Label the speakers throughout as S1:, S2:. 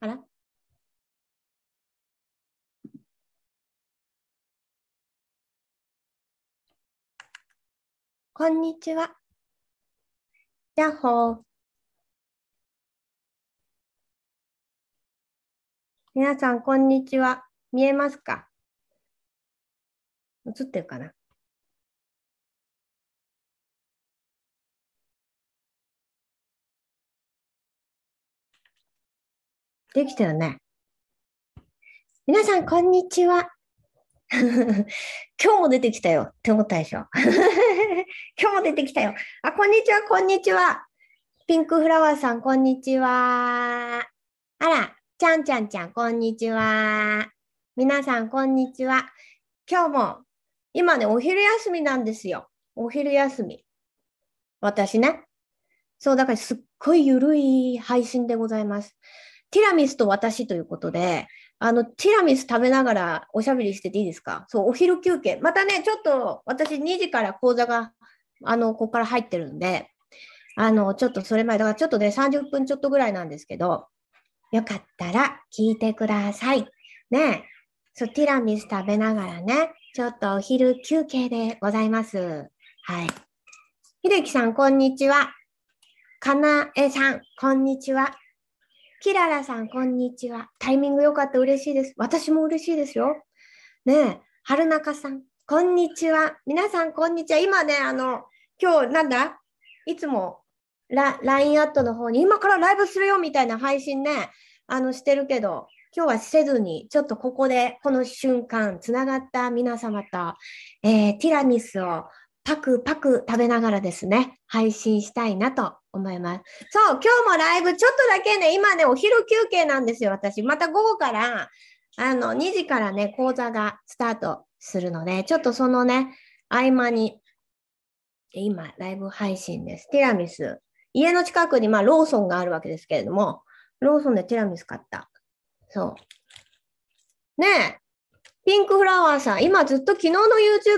S1: あら？こんにちは。やっほー。皆さん、こんにちは。見えますか？映ってるかな？できたよね。皆さん、こんにちは。今日も出てきたよって思ったでしょ。今日も出てきたよ。あ、こんにちは、こんにちは。ピンクフラワーさん、こんにちは。あら、ちゃんちゃんちゃん、こんにちは。皆さん、こんにちは。今日も、今ね、お昼休みなんですよ。お昼休み。私ね。そう、だからすっごいゆるい配信でございます。ティラミスと私ということで、あの、ティラミス食べながらおしゃべりしてていいですか？そう、お昼休憩。またね、ちょっと私2時から講座が、あの、ここから入ってるんで、あの、ちょっとそれ前、だからちょっとね、30分ちょっとぐらいなんですけど、よかったら聞いてください。ねそう、ティラミス食べながらね、ちょっとお昼休憩でございます。はい。秀樹さん、こんにちは。かなえさん、こんにちは。キララさん、こんにちは。タイミング良かった嬉しいです。私も嬉しいですよ。ねえ、春中さん、こんにちは。皆さん、こんにちは。今ね、あの、今日、なんだ？いつもラ、LINE アットの方に、今からライブするよみたいな配信ね、あの、してるけど、今日はせずに、ちょっとここで、この瞬間、つながった皆様と、えー、ティラミスをパクパク食べながらですね、配信したいなと思います。そう、今日もライブちょっとだけね、今ね、お昼休憩なんですよ、私。また午後から、あの、2時からね、講座がスタートするので、ちょっとそのね、合間に、今、ライブ配信です。ティラミス。家の近くに、まあ、ローソンがあるわけですけれども、ローソンでティラミス買った。そう。ねえ、ピンクフラワーさん、今ずっと昨日の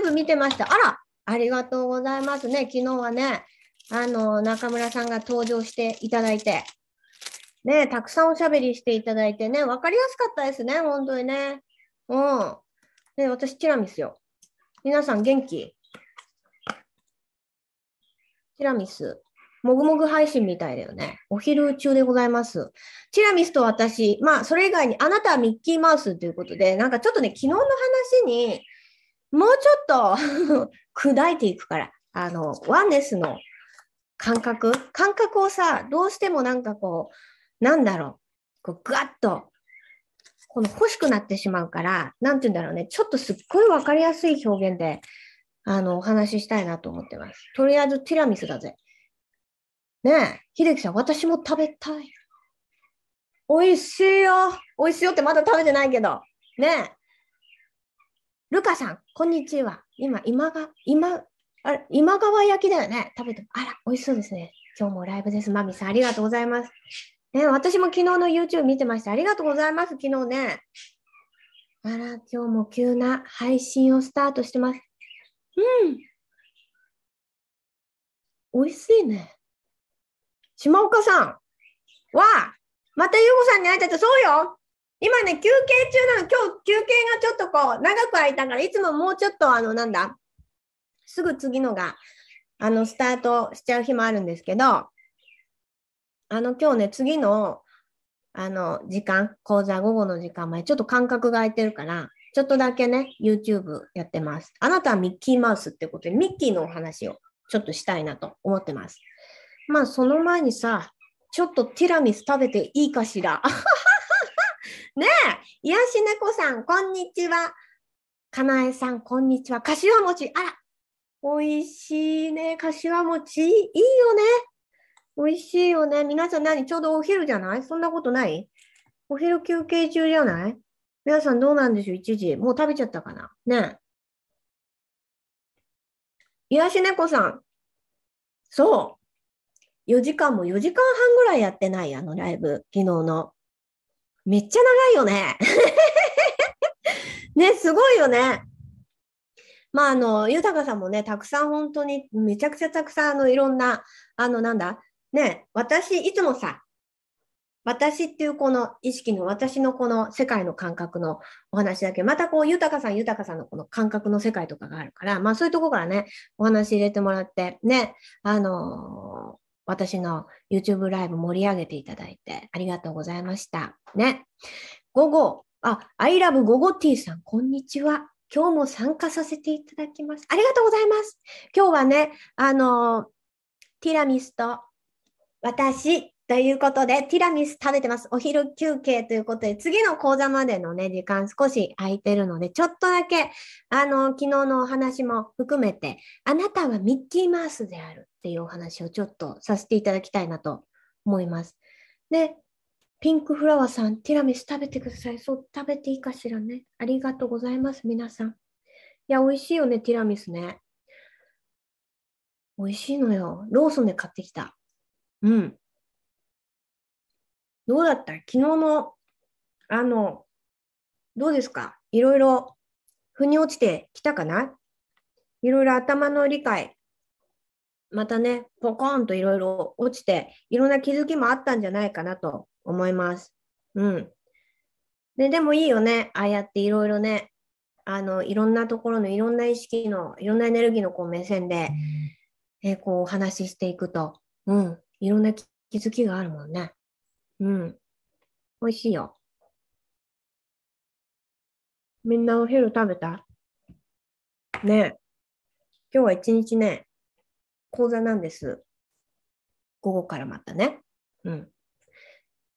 S1: YouTube 見てました。あら、ありがとうございますね。昨日はね、あの、中村さんが登場していただいて、ね、たくさんおしゃべりしていただいてね、わかりやすかったですね、本当にね。うん。で、私、ティラミスよ。皆さん元気？ティラミス。もぐもぐ配信みたいだよね。お昼中でございます。ティラミスと私、まあ、それ以外に、あなたはミッキーマウスということで、なんかちょっとね、昨日の話に、もうちょっと 砕いていくから、あの、ワンネスの感覚？感覚をさ、どうしてもなんかこう、なんだろう、こうぐわっと、この欲しくなってしまうから、なんて言うんだろうね、ちょっとすっごいわかりやすい表現で、あの、お話ししたいなと思ってます。とりあえずティラミスだぜ。ねえ、秀樹さん、私も食べたい。美味しいよ。美味しいよってまだ食べてないけど。ねえ。ルカさん、こんにちは。今、今が、今、あれ、今川焼きだよね？食べて、あら、美味しそうですね。今日もライブです。マミさん、ありがとうございます。ね、私も昨日の YouTube 見てました。ありがとうございます。昨日ね。あら、今日も急な配信をスタートしてます。うん。美味しいね。島岡さん。わあ、またゆうごさんに会えたと、そうよ。今ね、休憩中なの。今日休憩がちょっとこう、長く空いたから、いつももうちょっとあの、なんだ、すぐ次のが、あの、スタートしちゃう日もあるんですけど、あの、今日ね、次の、あの、時間、講座午後の時間前、ちょっと間隔が空いてるから、ちょっとだけね、YouTube やってます。あなたはミッキーマウスってことで、ミッキーのお話をちょっとしたいなと思ってます。まあ、その前にさ、ちょっとティラミス食べていいかしら？ねえ、癒し猫さん、こんにちは。かなえさん、こんにちは。かしわ餅、あら、美味しいね。かしわ餅。いいよね。美味しいよね。皆さん何？ちょうどお昼じゃない？そんなことない？お昼休憩中じゃない？皆さんどうなんでしょう ?1 時。もう食べちゃったかな？ね癒し猫さん。そう。4時間も4時間半ぐらいやってない、あのライブ。昨日の。めっちゃ長いよね。ね、すごいよね。まあ、あの、豊さんもね、たくさん本当に、めちゃくちゃたくさん、あの、いろんな、あの、なんだ、ね、私、いつもさ、私っていうこの意識の私のこの世界の感覚のお話だけまたこう豊さん豊さんのこの感覚の世界とかがあるからまあそういうとこからねお話入れてもらってねあのー、私の YouTube ライブ盛り上げていただいてありがとうございました。ね。午後あ I love 午後 T さんこんにちは。今日も参加させていただきます。ありがとうございます。今日はね、あの、ティラミスと私ということで、ティラミス食べてます。お昼休憩ということで、次の講座までのね、時間少し空いてるので、ちょっとだけ、あの、昨日のお話も含めて、あなたはミッキーマウスであるっていうお話をちょっとさせていただきたいなと思います。で、ピンクフラワーさん、ティラミス食べてください。そう、食べていいかしらね。ありがとうございます、皆さん。いや、美味しいよね、ティラミスね。美味しいのよ。ローソンで買ってきた。うん。どうだった？昨日の、あの、どうですか？いろいろ、腑に落ちてきたかな？いろいろ頭の理解、またね、ポコーンといろいろ落ちて、いろんな気づきもあったんじゃないかなと思います。うん。で、でもいいよね。ああやっていろいろね、あの、いろんなところのいろんな意識の、いろんなエネルギーのこう目線で、えー、こうお話ししていくと、うん、いろんな気づきがあるもんね。うん。美味しいよ。みんなお昼食べた？ね今日は一日ね、講座なんです。午後からまたね。うん。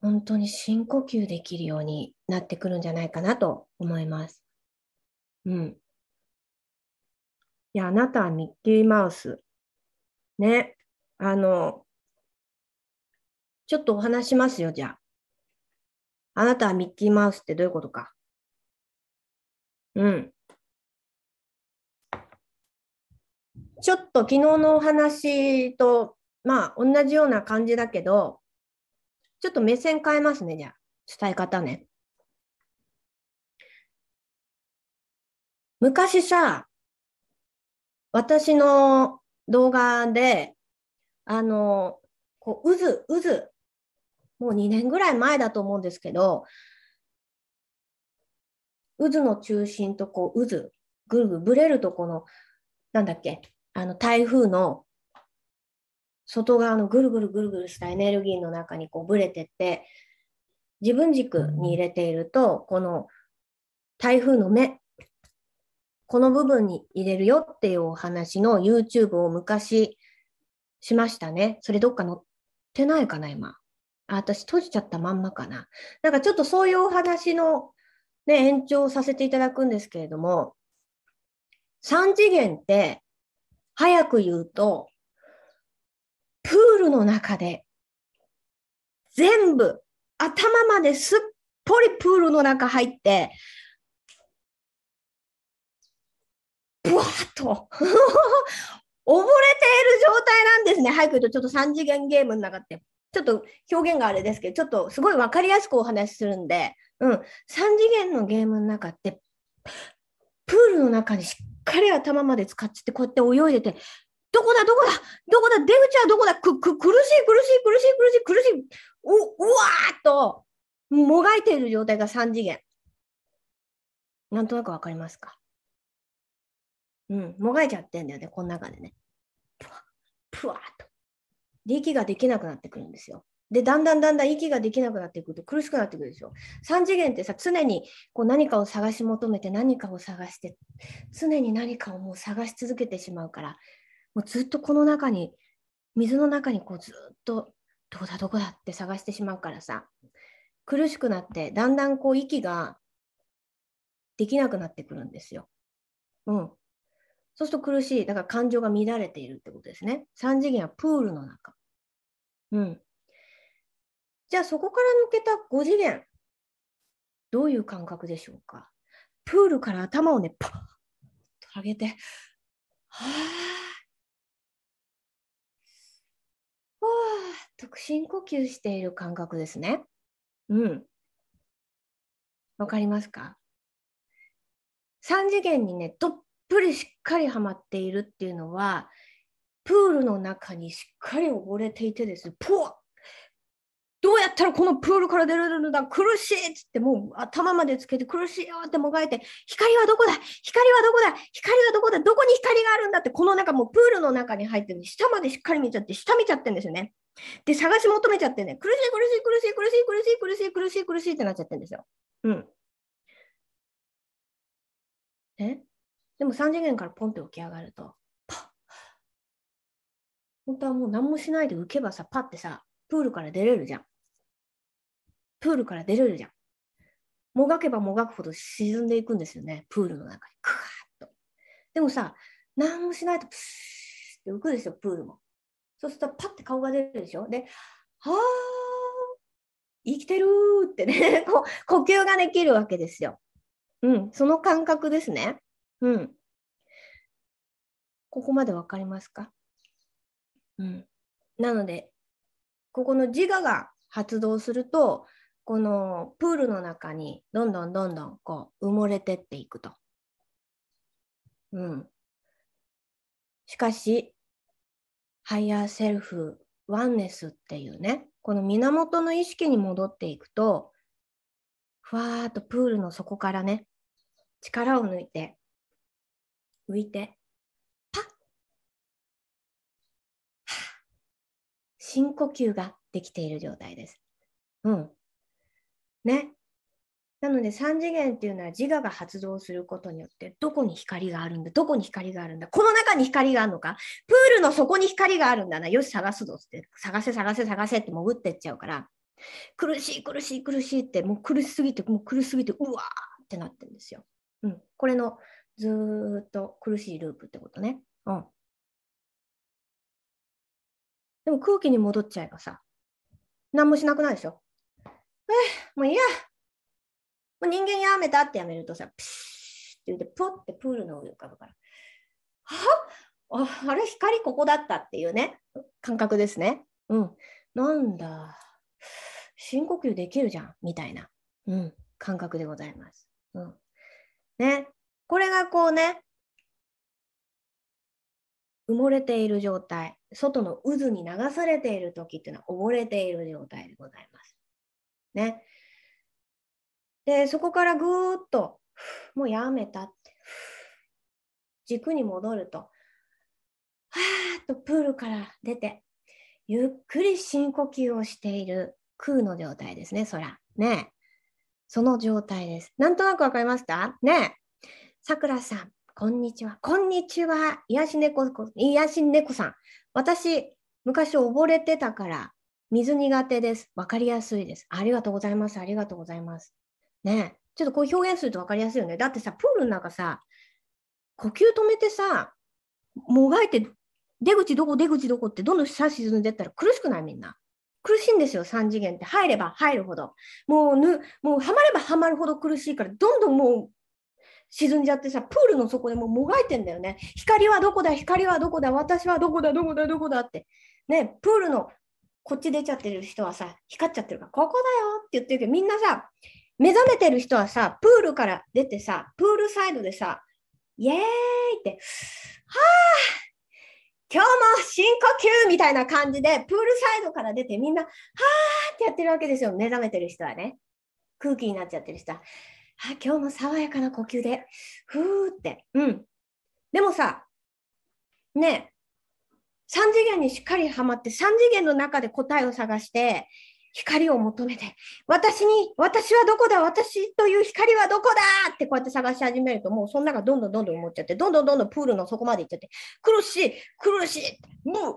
S1: 本当に深呼吸できるようになってくるんじゃないかなと思います。うん。いや、あなたはミッキーマウス。ね。あの、ちょっとお話しますよ、じゃあ。あなたはミッキーマウスってどういうことか。うん。ちょっと昨日のお話と、まあ、同じような感じだけど、ちょっと目線変えますね、じゃあ。伝え方ね。昔さ、私の動画で、あの、こう渦、渦、もう2年ぐらい前だと思うんですけど、渦の中心とこう渦、ぐるぐるぶれるとこの、なんだっけ、あの台風の外側のぐるぐるぐるぐるしたエネルギーの中にこうぶれてって、自分軸に入れていると、この台風の目、この部分に入れるよっていうお話の YouTube を昔しましたね。それどっか載ってないかな、今。あ、私閉じちゃったまんまかな。なんかちょっとそういうお話の、ね、延長させていただくんですけれども、3次元って、早く言うと、プールの中で、全部、頭まですっぽりプールの中入って、ぶわっと 溺れている状態なんですね。早く言うと、ちょっと3次元ゲームの中って。ちょっと表現があれですけど、ちょっとすごい分かりやすくお話しするんで、うん、3次元のゲームの中って、プールの中にしっかり頭まで使って、こうやって泳いでて、どこだ、どこだ、どこだ、出口はどこだ、く、く、苦しい、苦しい、苦しい、苦しい、苦しい、う、うわーっと、もがいている状態が3次元。なんとなくわかりますか？うん、もがいちゃってんだよね、この中でね。ぷわ、ぷわっと。で、息ができなくなってくるんですよ。で、だんだんだんだん息ができなくなってくると苦しくなってくるでしょ。3次元ってさ、常にこう何かを探し求めて何かを探して、常に何かをもう探し続けてしまうから、もうずっとこの中に、水の中にこうずっと、どこだどこだって探してしまうからさ、苦しくなって、だんだんこう息ができなくなってくるんですよ。うん。そうすると苦しい。だから感情が乱れているってことですね。3次元はプールの中。うん。じゃあそこから抜けた5次元、どういう感覚でしょうかプールから頭をね、パッと上げて、はあ、はあ、と深呼吸している感覚ですね。うん。わかりますか ?3 次元にね、どっぷりしっかりはまっているっていうのは、プールの中にしっかり溺れていてですね、ポワどうやったらこのプールから出れるんだ？苦しいっつってもう頭までつけて苦しいよってもがいて光はどこだ？光はどこだ？光はどこだ？どこに光があるんだってこの中もうプールの中に入ってる下までしっかり見ちゃって下見ちゃってるんですよね。で探し求めちゃってね苦しい苦しい苦しい苦しい苦しい苦しい苦しい苦しいってなっちゃってるんですよ。うん。え？でも3次元からポンって起き上がるとパッ本当はもう何もしないで浮けばさパッてさプールから出れるじゃん。プールから出れるじゃん。もがけばもがくほど沈んでいくんですよね、プールの中に。クワーッと。でもさ、何もしないとプシーって浮くですよ、プールも。そうするとパッて顔が出るでしょ。で、はあ、生きてるってね こう、呼吸ができるわけですよ。うん、その感覚ですね。うん。ここまでわかりますか？うん。なので、ここの自我が発動すると、このプールの中にどんどんどんどんこう埋もれてっていくと。うん。しかし、ハイヤーセルフ、ワンネスっていうね、この源の意識に戻っていくと、ふわーっとプールの底からね、力を抜いて、浮いて、パッ深呼吸ができている状態です。うん。ね。なので3次元っていうのは自我が発動することによってどこに光があるんだどこに光があるんだこの中に光があるのかプールの底に光があるんだなよし探すぞって探せ探せ探せって潜ってっちゃうから苦しい苦しい苦しいってもう苦しすぎてもう苦しすぎてうわーってなってるんですよ。うん、これのずっと苦しいループってことね。うん。でも空気に戻っちゃえばさ何もしなくなるでしょ？もういいや。もう人間やめたってやめるとさ、プシーって言って、ポッてプールの上浮かぶから。は？あれ、光ここだったっていうね、感覚ですね。うん。なんだ。深呼吸できるじゃん、みたいな、うん、感覚でございます。うん。ね。これがこうね、埋もれている状態、外の渦に流されている時っていうのは溺れている状態でございます。ね。で、そこからぐーっと、もうやめたって、軸に戻ると、はーっとプールから出て、ゆっくり深呼吸をしている空の状態ですね、そら。ね。その状態です。なんとなくわかりました？ねさくらさん、こんにちは。こんにちは。癒し猫、癒し猫さん。私、昔溺れてたから、水苦手です。わかりやすいです。ありがとうございます。ありがとうございます。ねちょっとこう表現するとわかりやすいよね。だってさ、プールの中さ、呼吸止めてさ、もがいて、出口どこ、出口どこってどんどん下沈んでったら苦しくない？みんな。苦しいんですよ、3次元って。入れば入るほど。もうぬ、もうはまればはまるほど苦しいから、どんどんもう沈んじゃってさ、プールの底でもうもがいてんだよね。光はどこだ、光はどこだ、私はどこだ、どこだ、どこだ？って。ね、プールのこっち出ちゃってる人はさ、光っちゃってるから、ここだよって言ってるけど、みんなさ、目覚めてる人はさ、プールから出てさ、プールサイドでさ、イエーイって、はあ今日も深呼吸みたいな感じで、プールサイドから出てみんな、はあってやってるわけですよ。目覚めてる人はね。空気になっちゃってる人は。あ今日も爽やかな呼吸で、ふーって。うん。でもさ、ね3次元にしっかりはまって、3次元の中で答えを探して、光を求めて、私に、私はどこだ私という光はどこだってこうやって探し始めると、もうその中どんどんどんどん思っちゃって、どんどんどんどんプールの底まで行っちゃって、苦しい、苦しい、もう、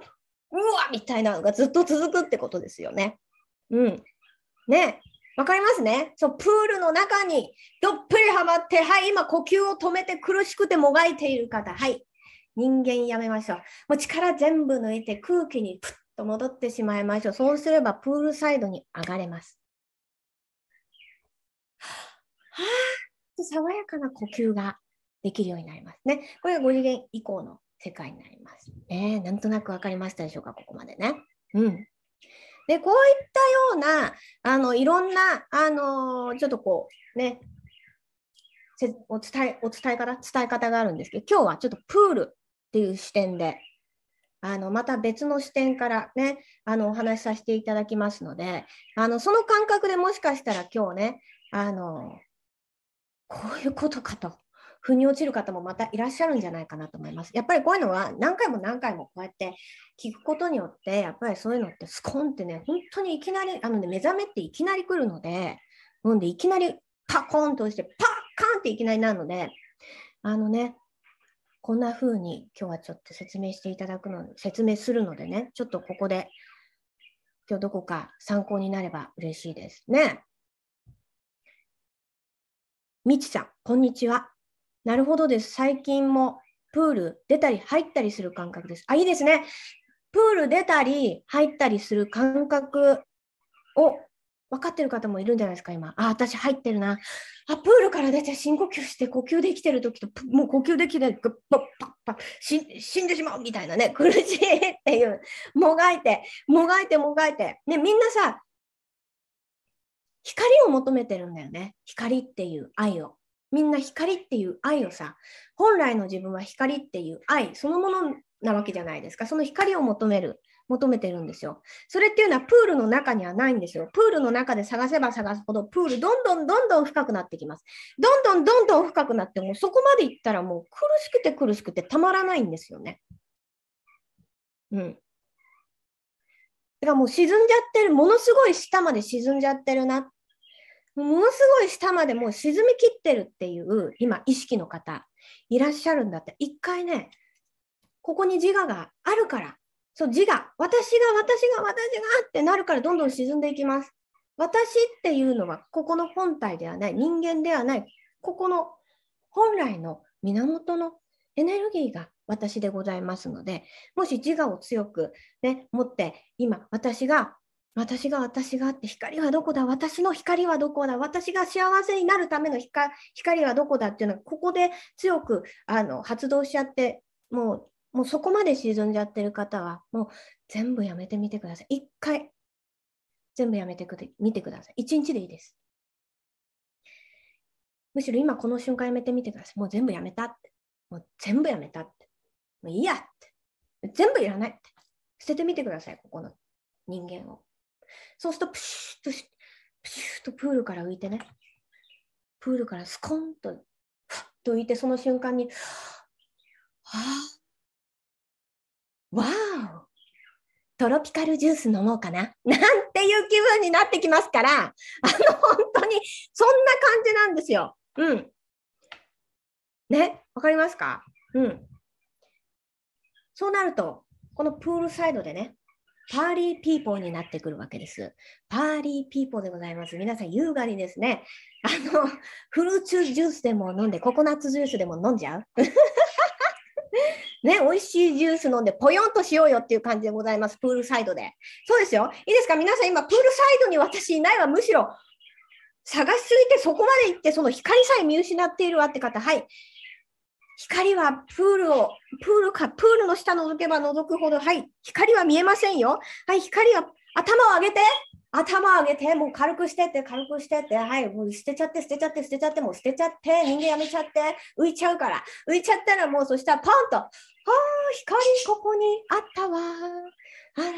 S1: うわみたいなのがずっと続くってことですよね。うん。ね。わかりますね？そう、プールの中にどっぷりはまって、はい、今呼吸を止めて苦しくてもがいている方、はい。人間やめましょう。もう力全部抜いて空気にプッと戻ってしまいましょう。そうすればプールサイドに上がれます。はぁと爽やかな呼吸ができるようになりますね。これが5次元以降の世界になります。ね、なんとなく分かりましたでしょうか、ここまでね。うん。で、こういったような、あの、いろんな、あのちょっとこう、ね、お伝え、お伝え方、伝え方があるんですけど、今日はちょっとプールっていう視点で、あの、また別の視点からね、あの、お話しさせていただきますので、あの、その感覚でもしかしたら今日ね、あの、こういうことかと、腑に落ちる方もまたいらっしゃるんじゃないかなと思います。やっぱりこういうのは何回も何回もこうやって聞くことによって、やっぱりそういうのってスコンってね、本当にいきなり、あのね、目覚めっていきなり来るので、んでいきなりパコンとして、パッカンっていきなりなので、あのね、こんな風に今日はちょっと説明していただくの、説明するのでね、ちょっとここで今日どこか参考になれば嬉しいですね。みちさん、こんにちは。なるほどです。最近もプール出たり入ったりする感覚です。あ、いいですね。プール出たり入ったりする感覚を分かってる方もいるんじゃないですか、今。あ、私入ってるな。あ、プールから出て深呼吸して呼吸できてる時と、もう呼吸できてる、パッパッパッ死んでしまうみたいなね、苦しいっていう、もがいて、もがいて、もがいて。ね、みんなさ、光を求めてるんだよね。光っていう愛を。みんな光っていう愛をさ、本来の自分は光っていう愛そのものなわけじゃないですか。その光を求める、求めてるんですよ。それっていうのはプールの中にはないんですよ。プールの中で探せば探すほど、プールどんどんどんどん深くなってきます。どんどんどんどん深くなって、もうそこまでいったらもう苦しくて苦しくてたまらないんですよね。うん。だからもう沈んじゃってる、ものすごい下まで沈んじゃってるなものすごい下までもう沈みきってるっていう今意識の方いらっしゃるんだって一回ねここに自我があるからそう自我。私が私が私がってなるからどんどん沈んでいきます。私っていうのはここの本体ではない人間ではないここの本来の源のエネルギーが私でございますのでもし自我を強く、ね、持って今私が私が私がって光はどこだ私の光はどこだ私が幸せになるための光はどこだっていうのはここで強くあの発動しちゃってもうもうそこまで沈んじゃってる方はもう全部やめてみてください。一回全部やめてみてください。一日でいいです。むしろ今この瞬間やめてみてください。もう全部やめたって。もう全部やめたって。もういいやって。全部いらないって。捨ててみてください、ここの人間を。そうするとプシュッと、プシュッとプールから浮いてね、プールからスコンと、ふっと浮いて、その瞬間に、はあ、わートロピカルジュース飲もうかななんていう気分になってきますから、あの、本当に、そんな感じなんですよ。うん。ね、わかりますか？うん。そうなると、このプールサイドでね、パーリーピーポーになってくるわけです。パーリーピーポーでございます。皆さん、優雅にですね、あの、フルーツジュースでも飲んで、ココナッツジュースでも飲んじゃうね、美味しいジュース飲んで、ぽよんとしようよっていう感じでございます。プールサイドで。そうですよ。いいですか？皆さん、今、プールサイドに私いないわ。むしろ、探しすぎてそこまで行って、その光さえ見失っているわって方、はい。光はプールを、プールか、プールの下覗けば覗くほど、はい、光は見えませんよ。はい、光は、頭を上げて、頭を上げて、もう軽くしてって、軽くしてって、はい、もう捨てちゃって、捨てちゃって、捨てちゃって、もう捨てちゃって、人間やめちゃって、浮いちゃうから、浮いちゃったらもうそしたらポンと、ああ、光ここにあったわ。あら、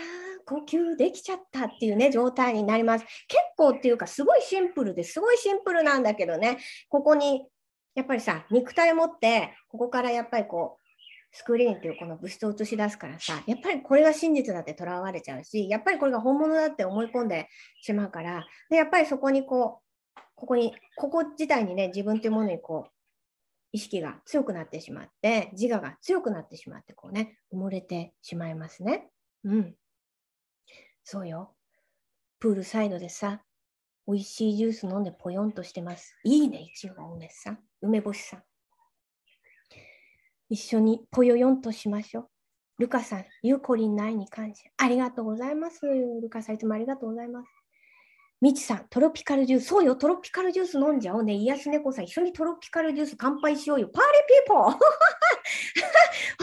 S1: 呼吸できちゃったっていうね、状態になります。結構っていうか、すごいシンプルですごいシンプルなんだけどね、ここにやっぱりさ、肉体を持って、ここからやっぱりこう、スクリーンっていうこの物質を映し出すからさ、やっぱりこれが真実だってとらわれちゃうし、やっぱりこれが本物だって思い込んでしまうから、でやっぱりそこにこう、ここに、ここ自体にね、自分というものにこう、意識が強くなってしまって、自我が強くなってしまって、こうね、埋もれてしまいますね。うん。そうよ。プールサイドでさ、美味しいジュース飲んでぽよんとしてます。いいね、いちご梅さん。梅干しさん。一緒にぽよよんとしましょう。ルカさん、ゆうこりんないに感謝。ありがとうございます。ルカさん、いつもありがとうございます。みちさん、トロピカルジュース。そうよ、トロピカルジュース飲んじゃおうね。癒し猫さん、一緒にトロピカルジュース乾杯しようよ。パーリーピーポー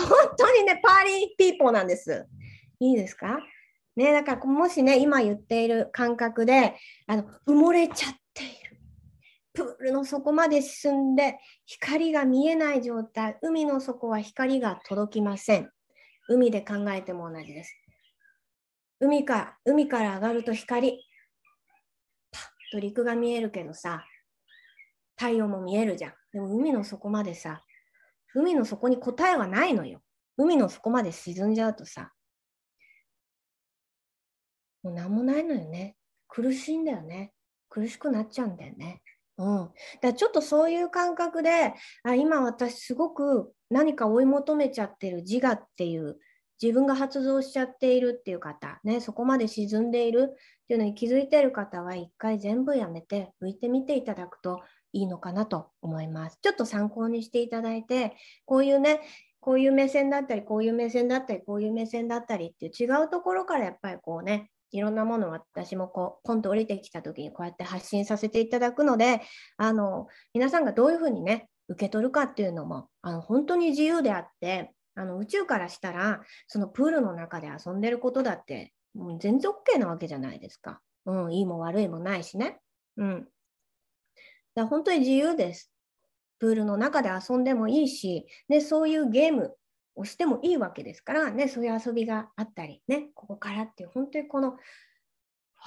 S1: 本当にね、パーリーピーポーなんです。いいですか？ね、だからもしね、今言っている感覚で、あの埋もれちゃっている。プールの底まで進んで、光が見えない状態。海の底は光が届きません。海で考えても同じです。海か海から上がると光、と陸が見えるけどさ、太陽も見えるじゃん。でも海の底までさ、海の底に答えはないのよ。海の底まで沈んじゃうとさ、もう何もないのよね。苦しいんだよね。苦しくなっちゃうんだよね。うん、だちょっとそういう感覚であ今私すごく何か追い求めちゃってる自我っていう自分が発動しちゃっているっていう方、ね、そこまで沈んでいるっていうのに気づいている方は一回全部やめて浮いてみていただくといいのかなと思います。ちょっと参考にしていただいてこういうねこういう目線だったりこういう目線だったりこういう目線だったりっていう違うところからやっぱりこうねいろんなものを私もこうポンと降りてきた時にこうやって発信させていただくのであの皆さんがどういうふうにね受け取るかっていうのもあの本当に自由であってあの宇宙からしたらそのプールの中で遊んでることだってもう全然 OK なわけじゃないですか。うん、いいも悪いもないしね。うん。だ本当に自由です。プールの中で遊んでもいいし、でそういうゲームをしてもいいわけですから、ね、そういう遊びがあったり、ね、ここからっていう本当にこのわ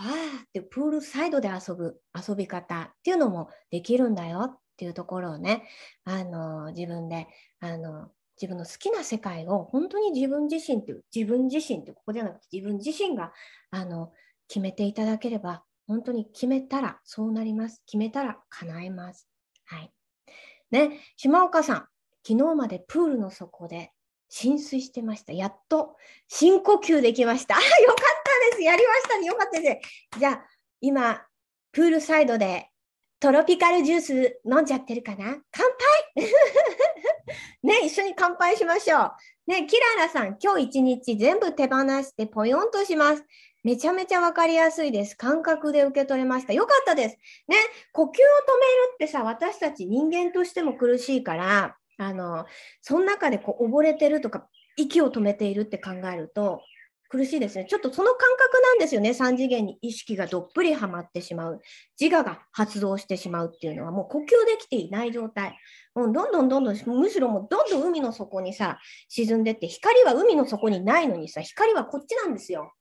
S1: ーってプールサイドで遊ぶ遊び方っていうのもできるんだよっていうところをね、あの自分であの自分の好きな世界を本当に自分自身っていう自分自身ってここじゃなくて自分自身があの決めていただければ本当に決めたらそうなります。決めたら叶えます。はい。ね、島岡さん、昨日までプールの底で浸水してました。やっと深呼吸できました。よかったです。やりましたね。よかったです。じゃあ、今、プールサイドでトロピカルジュース飲んじゃってるかな？乾杯ね、一緒に乾杯しましょう。ね、キララさん、今日一日全部手放してポヨンとします。めちゃめちゃわかりやすいです。感覚で受け取れました。よかったです。ね、呼吸を止めるってさ、私たち人間としても苦しいから、あの、その中でこう溺れてるとか、息を止めているって考えると、苦しいですね。ちょっとその感覚なんですよね。3次元に意識がどっぷりはまってしまう。自我が発動してしまうっていうのはもう呼吸できていない状態。もうどんどんどんどん、むしろもうどんどん海の底にさ、沈んでって、光は海の底にないのにさ、光はこっちなんですよ。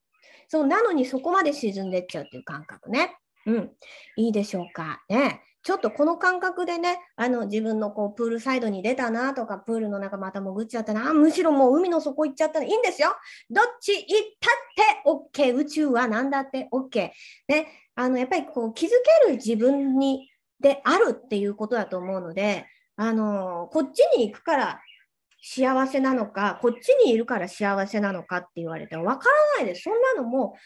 S1: そうなのにそこまで沈んでっちゃうっていう感覚ね。うん。いいでしょうか。ね。ちょっとこの感覚でね、あの自分のこうプールサイドに出たなとか、プールの中また潜っちゃったな、むしろもう海の底行っちゃったらいいんですよ。どっち行ったって OK。宇宙は何だって OK。ね、あのやっぱりこう気づける自分にであるっていうことだと思うので、あのこっちに行くから幸せなのか、こっちにいるから幸せなのかって言われてもわからないです。そんなのも、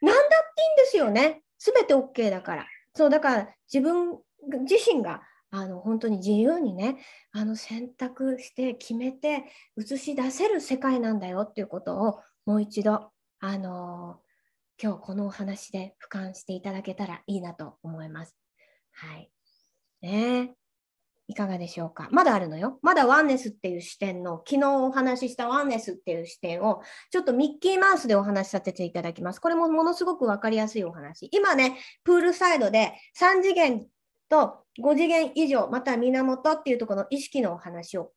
S1: 何だっていいんですよね。すべて OK だから。そうだから自分自身があの本当に自由にねあの選択して決めて映し出せる世界なんだよっていうことをもう一度あの今日このお話で俯瞰していただけたらいいなと思います。はい。ねいかがでしょうか？まだあるのよ。まだワンネスっていう視点の、昨日お話ししたワンネスっていう視点を、ちょっとミッキーマウスでお話しさせていただきます。これもものすごく分かりやすいお話。今ね、プールサイドで3次元と5次元以上、また源っていうところの意識のお話を、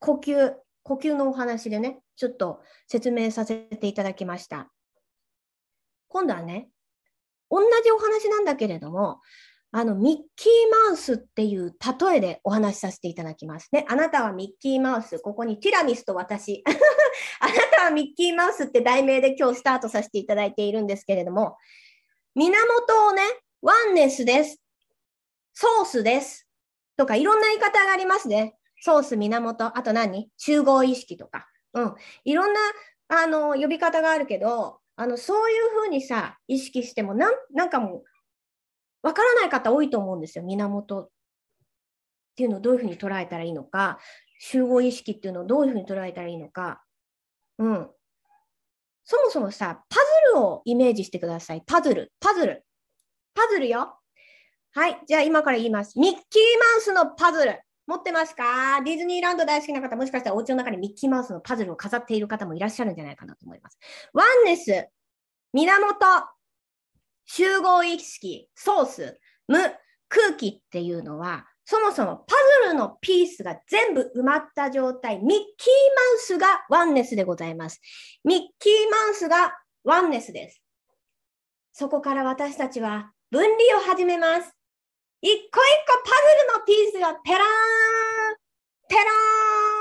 S1: 呼吸、呼吸のお話でね、ちょっと説明させていただきました。今度はね、同じお話なんだけれども、あの、ミッキーマウスっていう例えでお話しさせていただきますね。あなたはミッキーマウス。ここにティラミスと私。あなたはミッキーマウスって題名で今日スタートさせていただいているんですけれども、源をね、ワンネスです。ソースです。とか、いろんな言い方がありますね。ソース、源、あと何？集合意識とか。うん。いろんな、あの、呼び方があるけど、あの、そういうふうにさ、意識しても、なん、なんかもう、わからない方多いと思うんですよ。源っていうのをどういうふうに捉えたらいいのか、集合意識っていうのをどういうふうに捉えたらいいのか。うん。そもそもさ、パズルをイメージしてください。パズル、パズル。パズルよ。はい。じゃあ今から言います。ミッキーマウスのパズル。持ってますか？ディズニーランド大好きな方、もしかしたらお家の中にミッキーマウスのパズルを飾っている方もいらっしゃるんじゃないかなと思います。ワンネス、源、集合意識、ソース、無、空気っていうのは、そもそもパズルのピースが全部埋まった状態、ミッキーマウスがワンネスでございます。ミッキーマウスがワンネスです。そこから私たちは分離を始めます。一個一個パズルのピースがペラーン、ペラー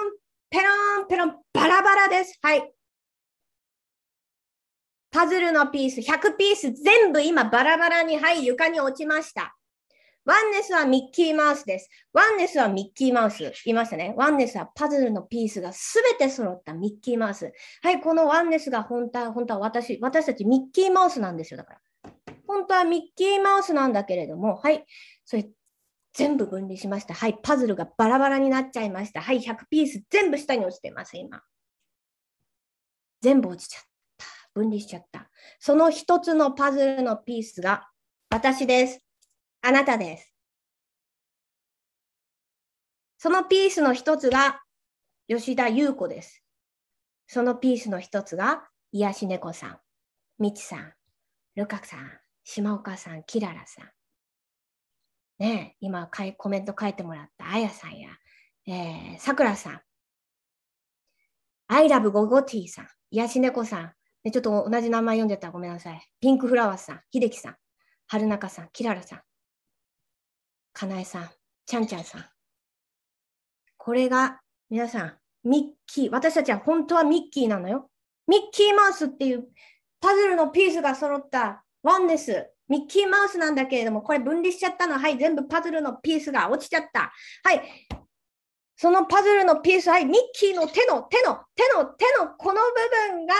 S1: ン、ペラーン、ペラン、バラバラです。はい。パズルのピース、100ピース全部今バラバラに、はい、床に落ちました。ワンネスはミッキーマウスです。ワンネスはミッキーマウス。言いましたね。ワンネスはパズルのピースがすべて揃ったミッキーマウス。はい、このワンネスが本当は、本当は私、私たちミッキーマウスなんですよ。だから。本当はミッキーマウスなんだけれども、はい、それ全部分離しました。はい、パズルがバラバラになっちゃいました。はい、100ピース全部下に落ちてます、今。全部落ちちゃった。分離しちゃった。その一つのパズルのピースが私です。あなたです。そのピースの一つが吉田優子です。そのピースの一つが癒し猫さん、みちさん、ルカさん、島岡さん、キララさん。ね今かいコメント書いてもらったあやさんや、え、さくらさん、アイラブゴゴティさん、癒し猫さん、でちょっと同じ名前読んでたらごめんなさい。ピンクフラワーさん、秀樹さん、春中さん、キララさん、かなえさん、ちゃんちゃんさん。これが皆さん、ミッキー、私たちは本当はミッキーなのよ。ミッキーマウスっていうパズルのピースが揃ったワンネス、ミッキーマウスなんだけれども、これ分離しちゃったの。はい、全部パズルのピースが落ちちゃった。はい。そのパズルのピース、はい、ミッキーの手の、手の、手の、手のこの部分が、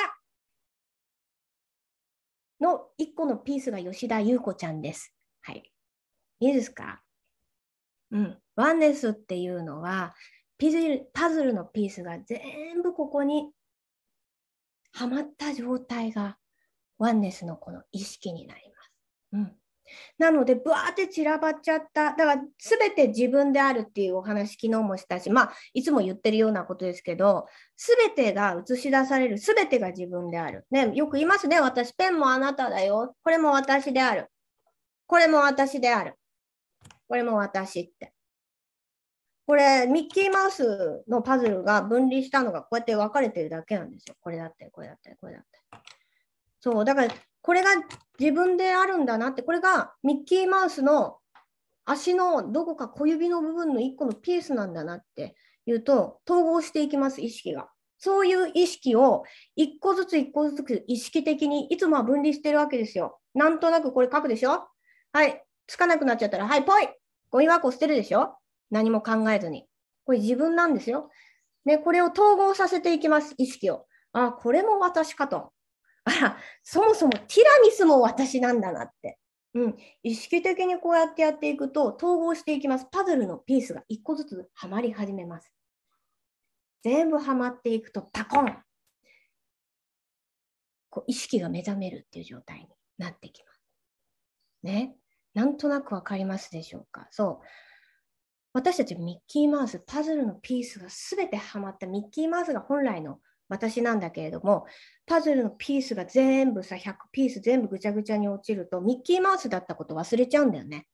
S1: の1個のピースが吉田優子ちゃんです。はい。いいですか？うん。ワンネスっていうのは、ピズルパズルのピースが全部ここにはまった状態がワンネスのこの意識になります。うん、なので、ぶわーって散らばっちゃった。だから、すべて自分であるっていうお話、昨日もしたし、まあ、いつも言ってるようなことですけど、すべてが映し出される、すべてが自分である。ね、よく言いますね。私、ペンもあなただよ。これも私である。これも私である。これも私って。これ、ミッキーマウスのパズルが分離したのがこうやって分かれてるだけなんですよ。これだって、これだって、これだって。そう、だからこれが自分であるんだなって、これがミッキーマウスの足のどこか小指の部分の1個のピースなんだなっていうと、統合していきます、意識が。そういう意識を1個ずつ1個ずつ意識的にいつもは分離してるわけですよ。なんとなくこれ書くでしょ？はい。つかなくなっちゃったら、はい、ぽいゴミ箱捨てるでしょ？何も考えずに。これ自分なんですよ。ね、これを統合させていきます、意識を。あ、これも私かと。あら、そもそもティラミスも私なんだなって。うん、意識的にこうやってやっていくと統合していきます。パズルのピースが1個ずつはまり始めます。全部はまっていくとパコンこう意識が目覚めるっていう状態になってきます。ね。なんとなくわかりますでしょうか。そう。私たちミッキーマウス、パズルのピースがすべてはまったミッキーマウスが本来の私なんだけれども、パズルのピースが全部さ、100ピース全部ぐちゃぐちゃに落ちると、ミッキーマウスだったこと忘れちゃうんだよね。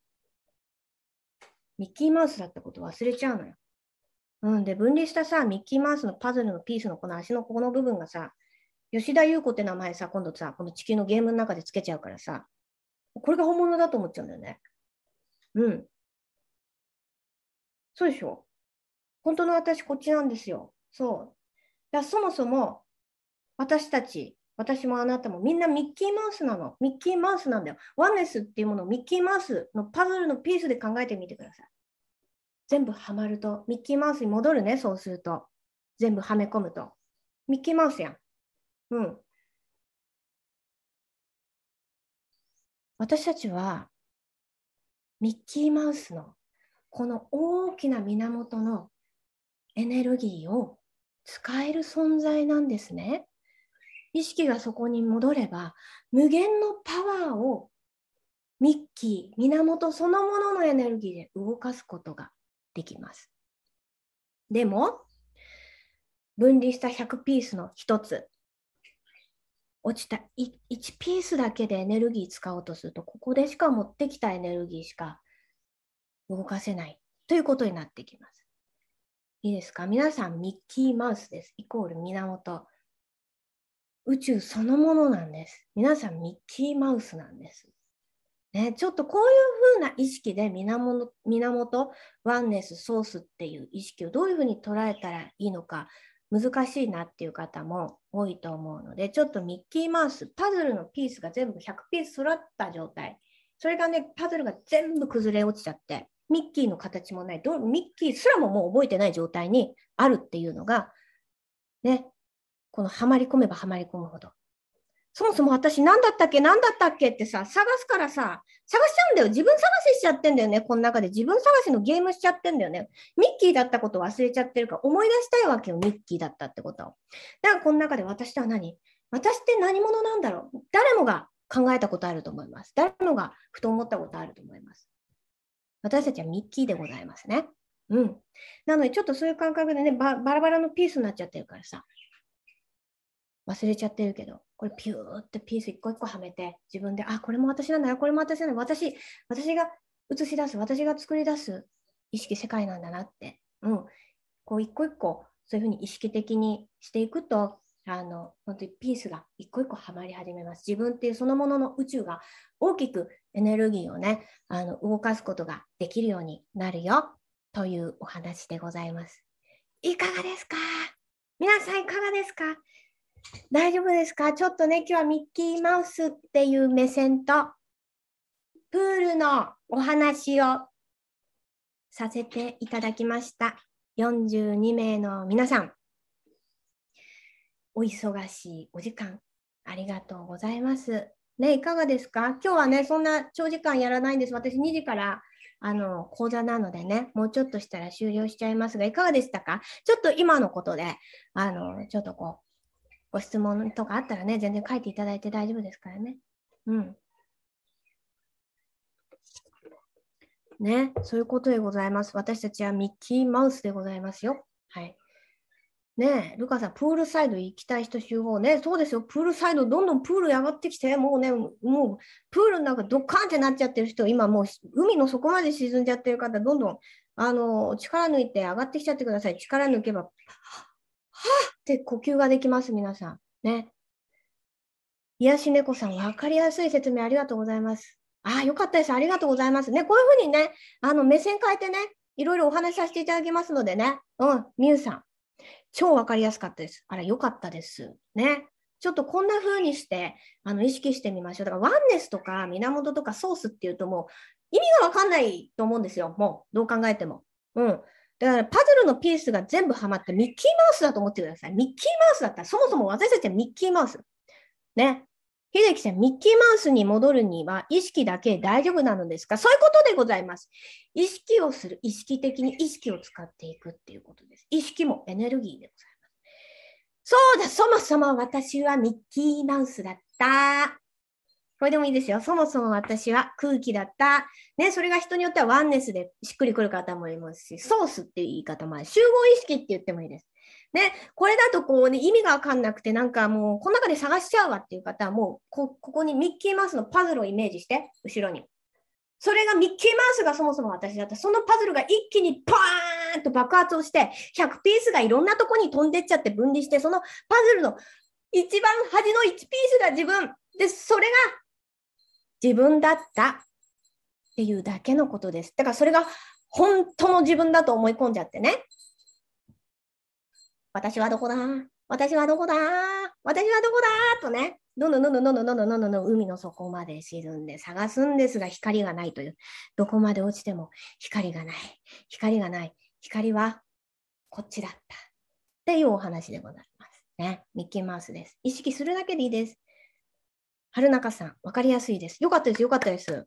S1: ミッキーマウスだったこと忘れちゃうのよ。うん、で、分離したさ、ミッキーマウスのパズルのピースのこの足のここの部分がさ、吉田優子って名前さ、今度さ、この地球のゲームの中でつけちゃうからさ、これが本物だと思っちゃうんだよね。うん。そうでしょ？本当の私、こっちなんですよ。そう。だそもそも私たち、私もあなたもみんなミッキーマウスなの。ミッキーマウスなんだよ。ワンネスっていうものをミッキーマウスのパズルのピースで考えてみてください。全部はまると、ミッキーマウスに戻るね、そうすると。全部はめ込むと。ミッキーマウスやん。うん。私たちはミッキーマウスのこの大きな源のエネルギーを使える存在なんですね。意識がそこに戻れば、無限のパワーをミッキー、源そのもののエネルギーで動かすことができます。でも、分離した100ピースの1つ、落ちた 1, ピースだけでエネルギー使おうとすると、ここでしか持ってきたエネルギーしか動かせないということになってきます。いいですか？皆さん、ミッキーマウスです。イコール源。宇宙そのものなんです。皆さん、ミッキーマウスなんです。ね、ちょっとこういうふうな意識で源、源、ワンネス、ソースっていう意識をどういうふうに捉えたらいいのか難しいなっていう方も多いと思うので、ちょっとミッキーマウス、パズルのピースが全部100ピース揃った状態。それがね、パズルが全部崩れ落ちちゃって、ミッキーの形もないど、ミッキーすらももう覚えてない状態にあるっていうのが、ね、このはまり込めばはまり込むほどそもそも私何だったっけ？何だったっけ？ってさ、探すからさ、探しちゃうんだよ。自分探ししちゃってんだよね。この中で自分探しのゲームしちゃってんだよね。ミッキーだったこと忘れちゃってるから思い出したいわけよ。ミッキーだったってことを。だからこの中で私とは何？私って何者なんだろう？誰もが考えたことあると思います。誰もがふと思ったことあると思います。私たちはミッキーでございますね。うん。なのでちょっとそういう感覚でね、バラバラのピースになっちゃってるからさ。忘れちゃってるけど、これピューってピース一個一個はめて、自分で、あ、これも私なんだよ、これも私なんだよ、私、私が映し出す、私が作り出す意識世界なんだなって、うん、こう一個一個、そういうふうに意識的にしていくと、あの、本当にピースが一個一個はまり始めます。自分っていうそのものの宇宙が大きくエネルギーをね、あの動かすことができるようになるよというお話でございます。いかがですか？皆さんいかがですか？大丈夫ですか？ちょっとね、今日はミッキーマウスっていう目線と、プールのお話をさせていただきました。42名の皆さん、お忙しいお時間、ありがとうございます。ね、いかがですか？今日はね、そんな長時間やらないんです。私2時からあの講座なのでね、もうちょっとしたら終了しちゃいますが、いかがでしたか？ちょっと今のことで、あの、ちょっとこう、ご質問とかあったらね、全然書いていただいて大丈夫ですからね。うん。ね、そういうことでございます。私たちはミッキーマウスでございますよ。はい。ねえルカさん、プールサイド行きたい人集合ね。そうですよ。プールサイド、どんどんプール上がってきて、もうね、もう、プールの中ドッカーンってなっちゃってる人、今もう、海の底まで沈んじゃってる方、どんどん、あの、力抜いて上がってきちゃってください。力抜けば、はぁって呼吸ができます、皆さん。ね。癒し猫さん、わかりやすい説明ありがとうございます。ああ、よかったです。ありがとうございますね。こういうふうにね、あの目線変えてね、いろいろお話しさせていただきますのでね。うん、みゆさん。超わかりやすかったです。あら、良かったです。ね。ちょっとこんな風にしてあの意識してみましょう。だからワンネスとか源とかソースっていうともう意味がわかんないと思うんですよ。もうどう考えても。うん。だからパズルのピースが全部ハマってミッキーマウスだと思ってください。ミッキーマウスだったらそもそも私たちはミッキーマウス。ね。秀樹さん、ミッキーマウスに戻るには意識だけ大丈夫なのですか？そういうことでございます。意識をする、意識的に意識を使っていくっていうことです。意識もエネルギーでございます。そうだ、そもそも私はミッキーマウスだった。これでもいいですよ。そもそも私は空気だった。ね、それが人によってはワンネスでしっくりくる方もいますし、ソースっていう言い方もある。集合意識って言ってもいいです。ね、これだとこうね、意味がわかんなくて、なんかもう、この中で探しちゃうわっていう方は、もうこ、ここにミッキーマウスのパズルをイメージして、後ろに。それがミッキーマウスがそもそも私だった。そのパズルが一気にパーンと爆発をして、100ピースがいろんなとこに飛んでっちゃって分離して、そのパズルの一番端の1ピースが自分。で、それが自分だったっていうだけのことです。だからそれが本当の自分だと思い込んじゃってね。私はどこだ？私はどこだ？私はどこだ？とね、どんどんどんどんどんどんどんどんどん海の底まで沈んで探すんですが光がないという。どこまで落ちても光がない。光がない。光はこっちだった。っていうお話でございます。ね。ミッキーマウスです。意識するだけでいいです。春中さん、わかりやすいです。よかったです、よかったです。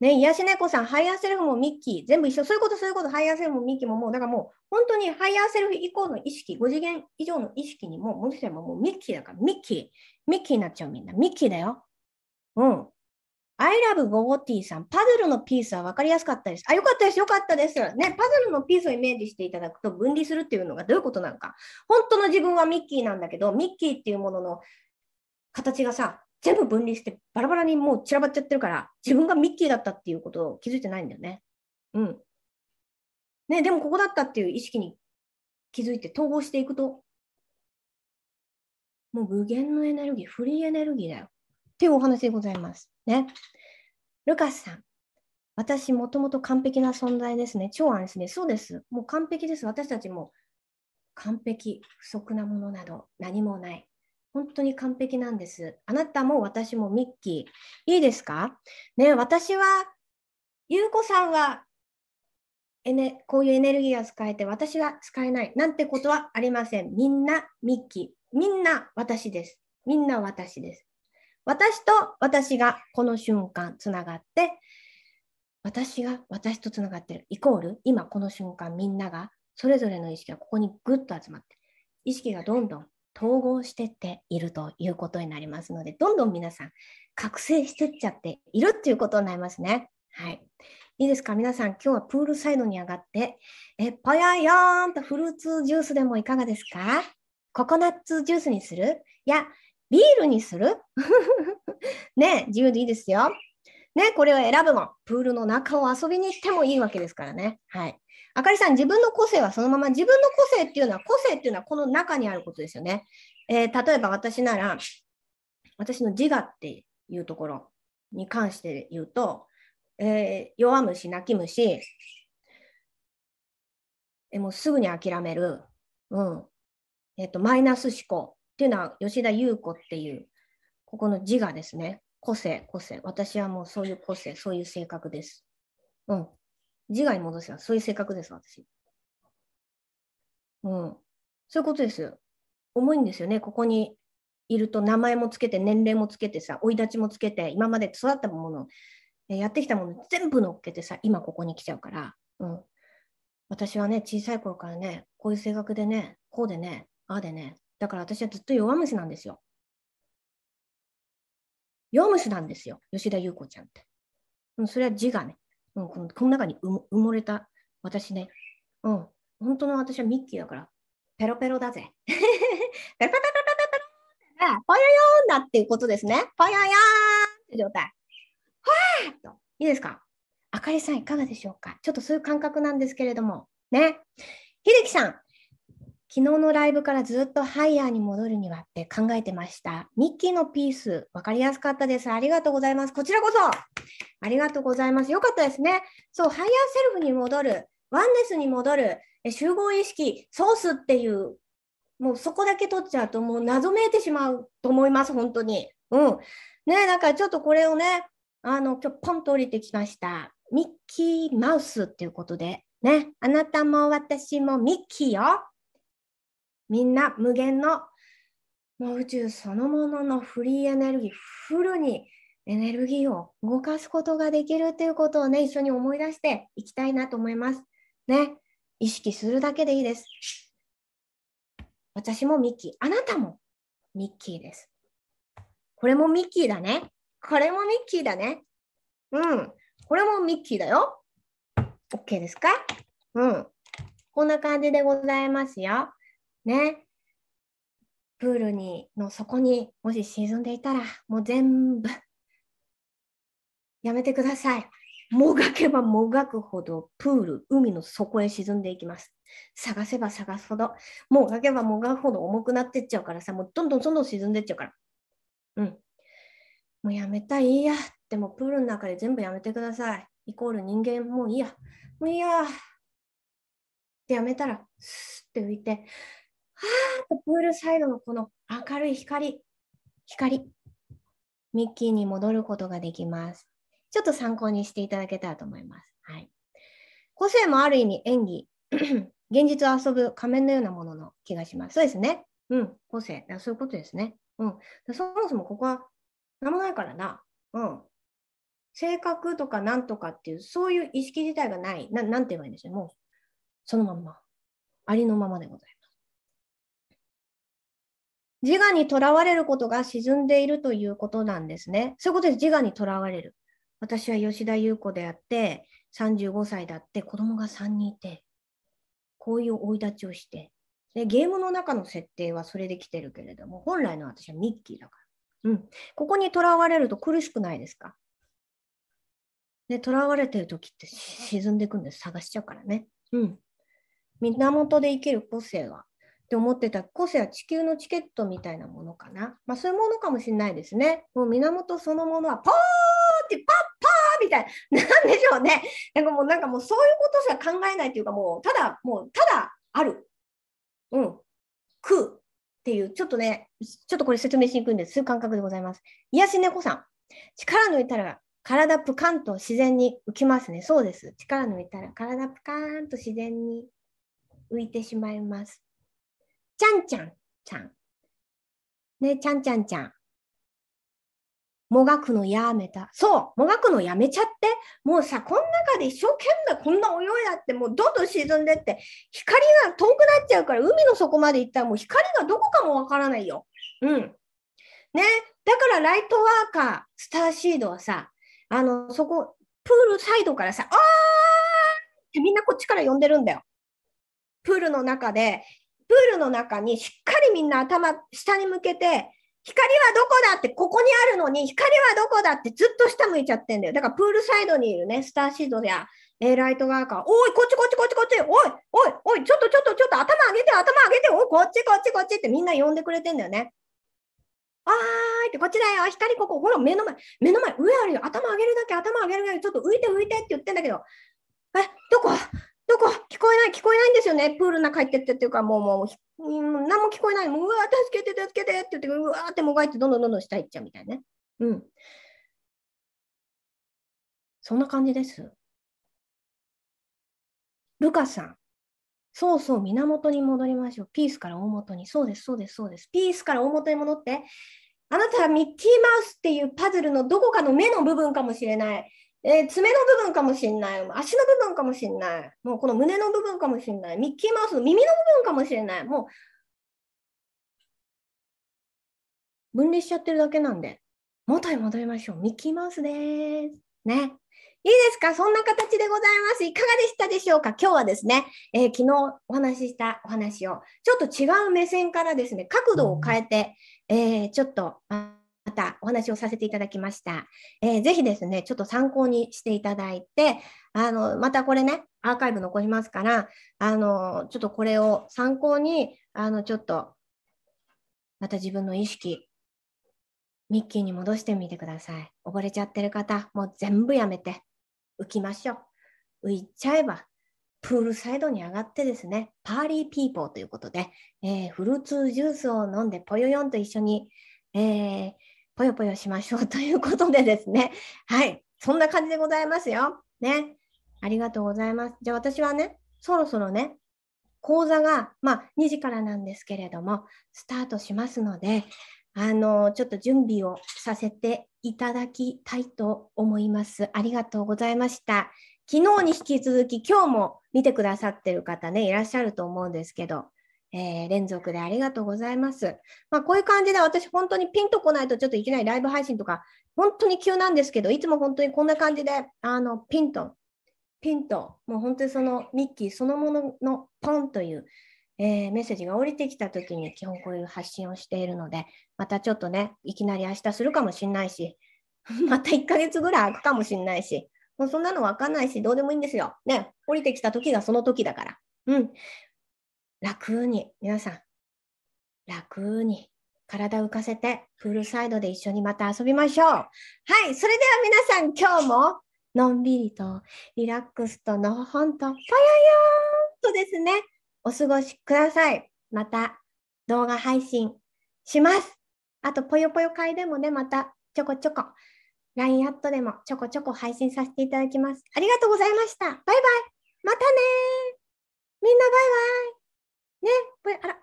S1: ね、癒し猫さん、ハイヤーセルフもミッキー、全部一緒。そういうこと、そういうこと、ハイヤーセルフもミッキーももう、だからもう、本当にハイヤーセルフ以降の意識、5次元以上の意識にも、もしももうミッキーだから、ミッキー、ミッキーになっちゃうみんな。ミッキーだよ。うん。I love ゴゴティさん、パズルのピースは分かりやすかったです。あ、よかったです、よかったです。ね、パズルのピースをイメージしていただくと、分離するっていうのがどういうことなのか。本当の自分はミッキーなんだけど、ミッキーっていうものの形がさ、全部分離してバラバラにもう散らばっちゃってるから、自分がミッキーだったっていうことを気づいてないんだよね。うん。ね、でもここだったっていう意識に気づいて統合していくと、もう無限のエネルギー、フリーエネルギーだよ。っていうお話でございます。ね。ルカスさん。私、もともと完璧な存在ですね。超安心です。そうです。もう完璧です。私たちも完璧、不足なものなど何もない。本当に完璧なんです。あなたも私もミッキー。いいですか？ね、私は、ゆうこさんはエネ、こういうエネルギーが使えて、私は使えない。なんてことはありません。みんなミッキー。みんな私です。みんな私です。私と私がこの瞬間つながって、私が私とつながってる。イコール、今この瞬間みんながそれぞれの意識がここにぐっと集まって、意識がどんどん統合してっているということになりますので、どんどん皆さん覚醒してっちゃっているっていうことになりますね。はい。いいですか？皆さん、今日はプールサイドに上がって、え、ぽやよーんとフルーツジュースでもいかがですか？ココナッツジュースにする？いや、ビールにする？ね、自由でいいですよ。ね、これを選ぶの。プールの中を遊びに行ってもいいわけですからね。はい。あかりさん、自分の個性はそのまま、自分の個性っていうのは、個性っていうのはこの中にあることですよね。えー、例えば私なら、私の自我っていうところに関して言うと、えー、弱虫、泣き虫、えもうすぐに諦める、うんえーと、マイナス思考っていうのは吉田優子っていう、ここの自我ですね。個性、個性。私はもうそういう個性、そういう性格です。うん。自我に戻せば、そういう性格です、私。うん。そういうことです。重いんですよね。ここにいると名前もつけて、年齢もつけてさ、生い立ちもつけて、今まで育ったもの、やってきたもの全部乗っけてさ、今ここに来ちゃうから。うん。私はね、小さい頃からね、こういう性格でね、こうでね、ああでね。だから私はずっと弱虫なんですよ。弱虫なんですよ、吉田優子ちゃんって。うん、それは自我ね。うん、このこの中に埋もれた私ね、うん、本当の私はミッキーだから、ペロペロだぜ。ペロペロペロペロペロポヨヨーンだっていうことですね。ポヨヨーンって状態。わー。いいですか？あかりさん、いかがでしょうか？ちょっとそういう感覚なんですけれども。ね。ひできさん、昨日のライブからずっとハイヤーに戻るにはって考えてました。ミッキーのピース、分かりやすかったです。ありがとうございます。こちらこそ、ありがとうございます。よかったですね。そう、ハイヤーセルフに戻る、ワンネスに戻る、集合意識、ソースっていう、もうそこだけ取っちゃうと、もう謎めいてしまうと思います、本当に。うん。ねだからちょっとこれをね、あの、今日ポンと降りてきました。ミッキーマウスっていうことで、ね、あなたも私もミッキーよ。みんな無限のもう宇宙そのもののフリーエネルギー、フルにエネルギーを動かすことができるということをね、一緒に思い出していきたいなと思います。ね、意識するだけでいいです。私もミッキー、あなたもミッキーです。これもミッキーだね。これもミッキーだね。うん。これもミッキーだよ。OK ですか？うん。こんな感じでございますよ。ね、プールにの底にもし沈んでいたら、もう全部やめてください。もがけばもがくほどプール、海の底へ沈んでいきます。探せば探すほど、もがけばもがくほど重くなってっちゃうからさ、もうどんどんどんどん沈んでっちゃうから。うん。もうやめたいいや。でもプールの中で全部やめてください。イコール人間もういいや。もういいや。ってやめたら、スーって浮いて、はーとプールサイドのこの明るい光、光、ミッキーに戻ることができます。ちょっと参考にしていただけたらと思います。はい、個性もある意味演技、現実を遊ぶ仮面のようなものの気がします。そうですね。うん、個性。そういうことですね。うん。そもそもここは何もないからな。うん。性格とかなんとかっていう、そういう意識自体がない。ななんて言えばいいんでしょう。もう、そのまんま。ありのままでございます。自我にとらわれることが沈んでいるということなんですね。そういうことで自我にとらわれる。私は吉田優子であって、35歳だって子供が3人いて、こういう生い立ちをして、でゲームの中の設定はそれで来てるけれども、本来の私はミッキーだから。うん。ここにとらわれると苦しくないですか？で、とらわれてる時って沈んでいくんです。探しちゃうからね。うん。源で生きる個性はって思ってた個性は地球のチケットみたいなものかな。まあそういうものかもしれないですね。もう源そのものはポーってパッパーみたいな。なんでしょうね。なんかもうなんかもうそういうことしか考えないっていうかもうただもうただある。うん。食うっていうちょっとね、ちょっとこれ説明しにくいんです。そういう感覚でございます。癒し猫さん。力抜いたら体プカンと自然に浮きますね。そうです。力抜いたら体プカーンと自然に浮いてしまいます。ちゃんちゃんちゃん。ね、ちゃんちゃんちゃん。もがくのやめた。そう、もがくのやめちゃって。もうさ、この中で一生懸命こんな泳いだって、もうどんどん沈んでって、光が遠くなっちゃうから、海の底まで行ったらもう光がどこかもわからないよ。うん。ね。だからライトワーカー、スターシードはさ、あの、そこ、プールサイドからさ、あーってみんなこっちから呼んでるんだよ。プールの中でプールの中にしっかりみんな頭下に向けて、光はどこだって、ここにあるのに、光はどこだってずっと下向いちゃってんだよ。だからプールサイドにいるね、スターシードや、えー、ライトワーカー、おい、こっちこっちこっちこっち、おい、おい、おい、ちょっとちょっとちょっと頭上げて、頭上げて、おい、こっちこっちこっちってみんな呼んでくれてんだよね。あーいって、こっちだよ、光ここ、ほら、目の前、目の前、上あるよ、頭上げるだけ、頭上げるだけ、ちょっと浮いて浮いてって言ってんだけど、え、聞こえない、んですよね。プールの中入ってってっていうか、もう、もう、何も聞こえない。もう、うわ、助けて、助けてって言って、うわーってもがいて、どんどんどんどん下行っちゃうみたいなね。うん。そんな感じです。ルカさん。そうそう、源に戻りましょう。ピースから大元に。そうです、そうです、そうです。ピースから大元に戻って、あなたはミッキーマウスっていうパズルのどこかの目の部分かもしれない。えー、爪の部分かもしれない。足の部分かもしれない。もうこの胸の部分かもしれない。ミッキーマウスの耳の部分かもしれない。もう、分離しちゃってるだけなんで、元に戻りましょう。ミッキーマウスです。ね。いいですか？そんな形でございます。いかがでしたでしょうか？今日はですね、えー、昨日お話ししたお話を、ちょっと違う目線からですね、角度を変えて、えー、ちょっと、またお話をさせていただきました。えー、ぜひですね、ちょっと参考にしていただいて、あの、またこれね、アーカイブ残りますから、あの、ちょっとこれを参考に、あの、ちょっと、また自分の意識、ミッキーに戻してみてください。溺れちゃってる方、もう全部やめて、浮きましょう。浮いちゃえば、プールサイドに上がってですね、パーリーピーポーということで、えー、フルーツジュースを飲んで、ぽよよんと一緒に、えー、ぽよぽよしましょうということでですね。はい。そんな感じでございますよ。ね。ありがとうございます。じゃあ私はね、そろそろね、講座が、まあ、2時からなんですけれども、スタートしますので、あの、ちょっと準備をさせていただきたいと思います。ありがとうございました。昨日に引き続き、今日も見てくださってる方ね、いらっしゃると思うんですけど、えー、連続でありがとうございます。まあ、こういう感じで私本当にピンとこないとちょっといきなりライブ配信とか本当に急なんですけど、いつも本当にこんな感じであのピンと、ピンと、もう本当にそのミッキーそのもののポンという、えー、メッセージが降りてきたときに基本こういう発信をしているので、またちょっとね、いきなり明日するかもしれないし、また1ヶ月ぐらい空くかもしれないし、もうそんなのわかんないし、どうでもいいんですよ。ね、降りてきた時がその時だから。うん。楽に、皆さん、楽に体浮かせて、プールサイドで一緒にまた遊びましょう。はい、それでは皆さん、今日ものんびりとリラックスとのほんと、ぽよよーんとですね、お過ごしください。また動画配信します。あと、ぽよぽよ会でもね、またちょこちょこ、LINE アットでもちょこちょこ配信させていただきます。ありがとうございました。バイバイ。またねみんなバイバイ。ね。これあら。